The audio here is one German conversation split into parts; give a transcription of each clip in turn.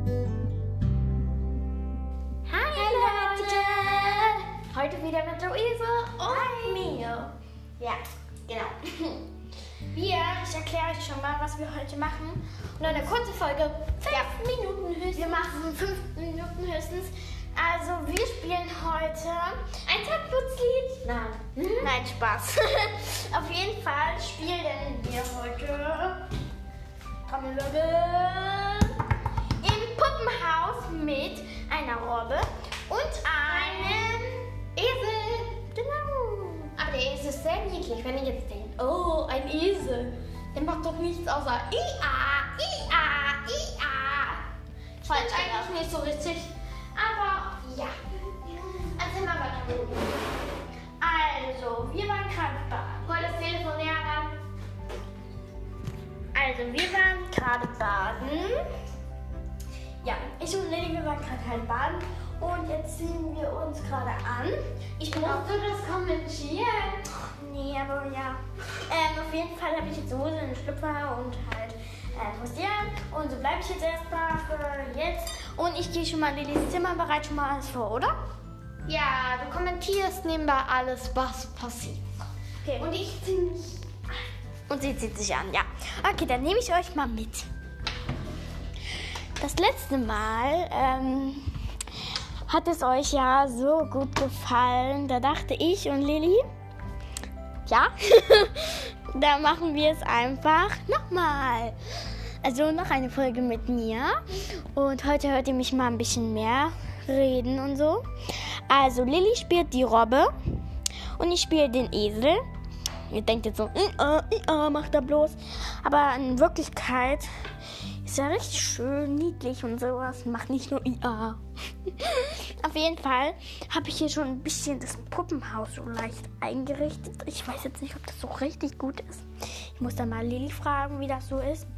Hi, Leute! Heute wieder mit Luise und mir. Ja, genau. Wir, ich erkläre euch schon mal, was wir heute machen. Und eine kurze Folge, fünf Minuten höchstens. Wir machen fünf Minuten höchstens. Also, wir spielen heute ein Taktputzlied. Nein. Nein, Spaß. Auf jeden Fall spielen wir heute Trommelwirbel Puppenhaus mit einer Robbe und einem Esel. Genau. Aber der Esel ist sehr niedlich. Wenn ihr jetzt denkt, oh, ein Esel, der macht doch nichts außer Ia, Ia, Ia. Falsch eigentlich nicht so richtig. Aber ja. Erzähl mal weiter. Also, wir waren gerade baden. Hol das Telefon näher ran. Also, wir waren gerade baden. Ja, ich und Lilly, wir waren gerade halt baden. Und jetzt ziehen wir uns gerade an. Ich bin auch... du das kommentieren? Nee, aber ja. Ähm, auf jeden Fall habe ich jetzt Hose, einen Schlüpfer und halt äh. Und so bleibe ich jetzt erstmal für jetzt. Und ich gehe schon mal in Lillys Zimmer, bereite schon mal alles vor, oder? Ja, du kommentierst nebenbei alles, was passiert. Okay. Und ich ziehe mich. Und sie zieht sich an, ja. Okay, dann nehme ich euch mal mit. Das letzte Mal ähm, hat es euch ja so gut gefallen. Da dachte ich und Lilly, ja, da machen wir es einfach nochmal. Also noch eine Folge mit mir. Und heute hört ihr mich mal ein bisschen mehr reden und so. Also Lilly spielt die Robbe und ich spiele den Esel. Ihr denkt jetzt so, äh, äh, macht er bloß. Aber in Wirklichkeit ist er richtig schön, niedlich und sowas. Macht nicht nur IA. Auf jeden Fall habe ich hier schon ein bisschen das Puppenhaus so leicht eingerichtet. Ich weiß jetzt nicht, ob das so richtig gut ist. Ich muss dann mal Lilly fragen, wie das so ist.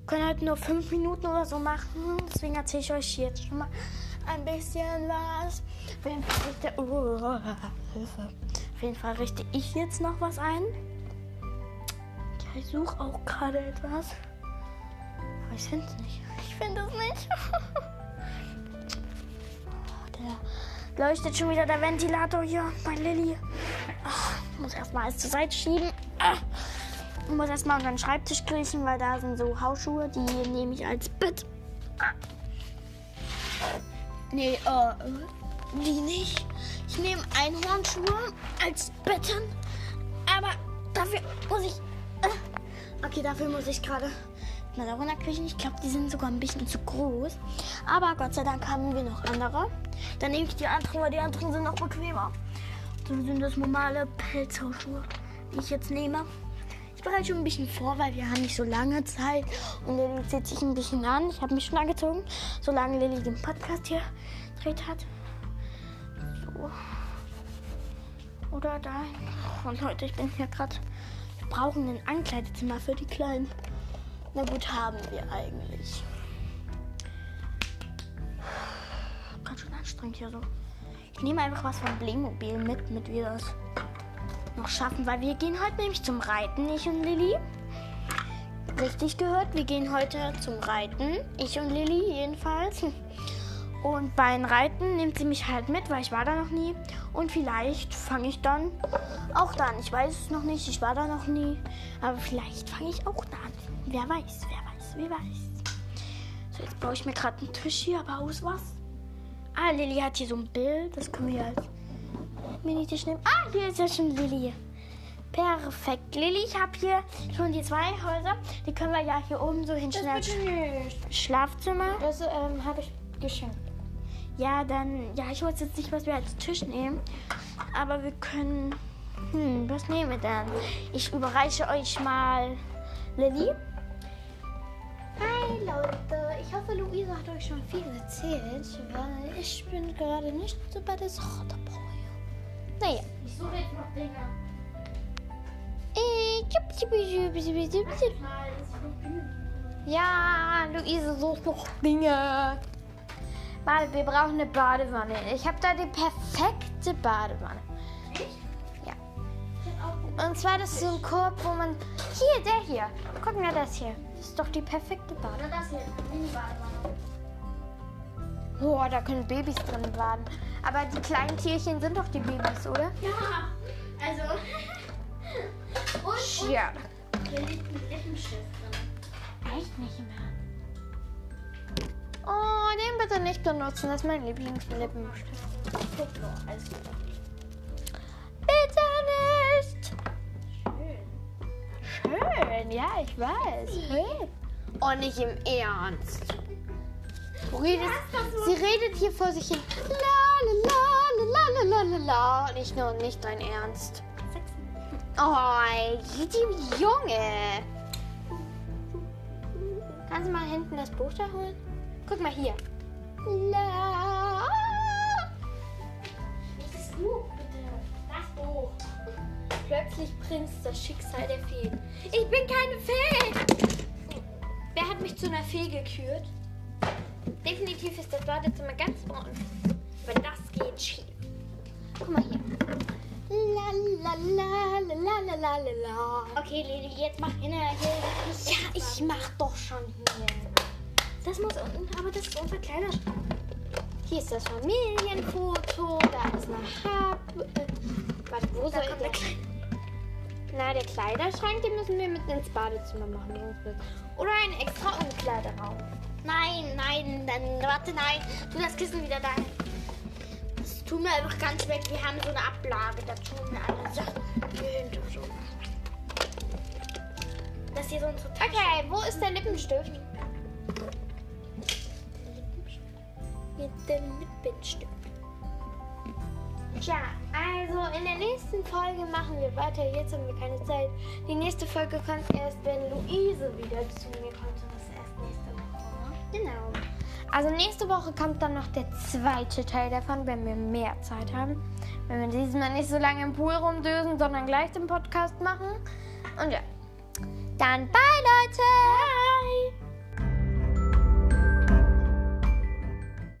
Wir können halt nur fünf Minuten oder so machen. Deswegen erzähle ich euch jetzt schon mal ein bisschen was. Auf jeden Fall richte, Hilfe. Auf jeden Fall richte ich jetzt noch was ein. Ja, ich suche auch gerade etwas. Ich finde es nicht. Ich finde es nicht. Oh, der leuchtet schon wieder der Ventilator hier bei Lilly. Ich muss erstmal alles zur Seite schieben. Ah, Ich muss erstmal unter den Schreibtisch kriechen, weil da sind so Hausschuhe, die nehme ich als Bett. Ah. Nee, äh, die nicht. Ich nehme Einhornschuhe als Betten. Aber dafür muss ich. Äh, okay, dafür muss ich gerade runterkriechen. Ich glaube, die sind sogar ein bisschen zu groß. Aber Gott sei Dank haben wir noch andere. Dann nehme ich die anderen, weil die anderen sind noch bequemer. Dann sind das normale Pelzhausschuhe, die ich jetzt nehme. Ich bereite schon ein bisschen vor, weil wir haben nicht so lange Zeit. Und Lilly zieht sich ein bisschen an. Ich habe mich schon angezogen, solange Lilly den Podcast hier dreht hat. So. Oder da. Und Leute, ich bin hier gerade. Wir brauchen ein Ankleidezimmer für die Kleinen. Na gut, haben wir eigentlich. Ganz schön anstrengend hier so. Ich nehme einfach was von Playmobil mit, damit wir das noch schaffen, weil wir gehen heute nämlich zum Reiten, ich und Lilly. Richtig gehört, wir gehen heute zum Reiten, ich und Lilly jedenfalls. Und beim Reiten nimmt sie mich halt mit, weil ich war da noch nie. Und vielleicht fange ich dann auch da an. Ich weiß es noch nicht, ich war da noch nie. Aber vielleicht fange ich auch da an. Wer weiß, wer weiß, wer weiß. So, jetzt baue ich mir gerade einen Tisch hier, aber aus was? Ah, Lilly hat hier so ein Bild, das können wir als Mini-Tisch nehmen. Ah, hier ist ja schon Lilly. Perfekt. Lilly, ich habe hier schon die zwei Häuser. Die können wir ja hier oben so hinstellen. nicht. Schlafzimmer. Das ähm, habe ich geschenkt. Ja, dann, ja, ich weiß jetzt nicht, was wir als Tisch nehmen. Aber wir können, hm, was nehmen wir dann? Ich überreiche euch mal Lilly. Hi Leute, ich hoffe, Luisa hat euch schon viel erzählt, weil ich bin gerade nicht so bei der Sache dabei. Naja. Ich suche jetzt noch Dinge. Äh. Ja, Luise sucht noch Dinge. Warte, wir brauchen eine Badewanne. Ich habe da die perfekte Badewanne. Ja. Und zwar das ist so ein Korb, wo man. Hier, der hier. Guck mal das hier. Das ist doch die perfekte Badewanne. Oder das hier, Mini-Badewanne. Oh, da können Babys drin baden. Aber die kleinen Tierchen sind doch die Babys, oder? Ja, also. und, Ja. und hier liegt ein Lippenstift drin. Echt nicht mehr. Oh, bitte nicht benutzen. Das ist mein Lieblingslippenstift. Bitte nicht. Schön. Schön, ja, ich weiß. Schön. Oh, nicht im Ernst. Du redest, sie redet hier vor sich hin. La, la, la, la, la, la, la, la. Nicht nur, nicht dein Ernst. Oh, die Junge. Kannst du mal hinten das Buch da holen? Guck mal hier. La. Nicht das Buch, bitte. Das Buch. Plötzlich Prinz, das Schicksal der Feen. Ich bin keine Fee! Wer hat mich zu einer Fee gekürt? Definitiv ist das Badezimmer ganz ordentlich. Aber das geht schief. Guck mal hier. La la la la la la la la. Okay, Lili, jetzt mach innerhalb. Ja, ich mach doch schon hier. Das muss unten, aber das ist unser kleiner Hier ist das Familienfoto. Da ist eine Hab. Äh, warte, wo soll kommt ich der das? Na, der Kleiderschrank, den müssen wir mit ins Badezimmer machen. Oder ein extra Umkleideraum. Nein, nein, dann warte, nein. Tu das Kissen wieder dahin. Das tun wir einfach ganz weg. Wir haben so eine Ablage. Da tun wir alle Sachen hier hinter so. Das hier so Tasche. Okay, wo ist der Lippenstift? Mit dem Lippenstift. Tja, also in der nächsten Folge machen wir weiter. Jetzt haben wir keine Zeit. Die nächste Folge kommt erst, wenn Luise wieder zu mir kommt. Und das ist erst nächste Woche. Genau. Also nächste Woche kommt dann noch der zweite Teil davon, wenn wir mehr Zeit haben. Wenn wir diesmal nicht so lange im Pool rumdösen, sondern gleich den Podcast machen. Und ja. Dann bye, Leute!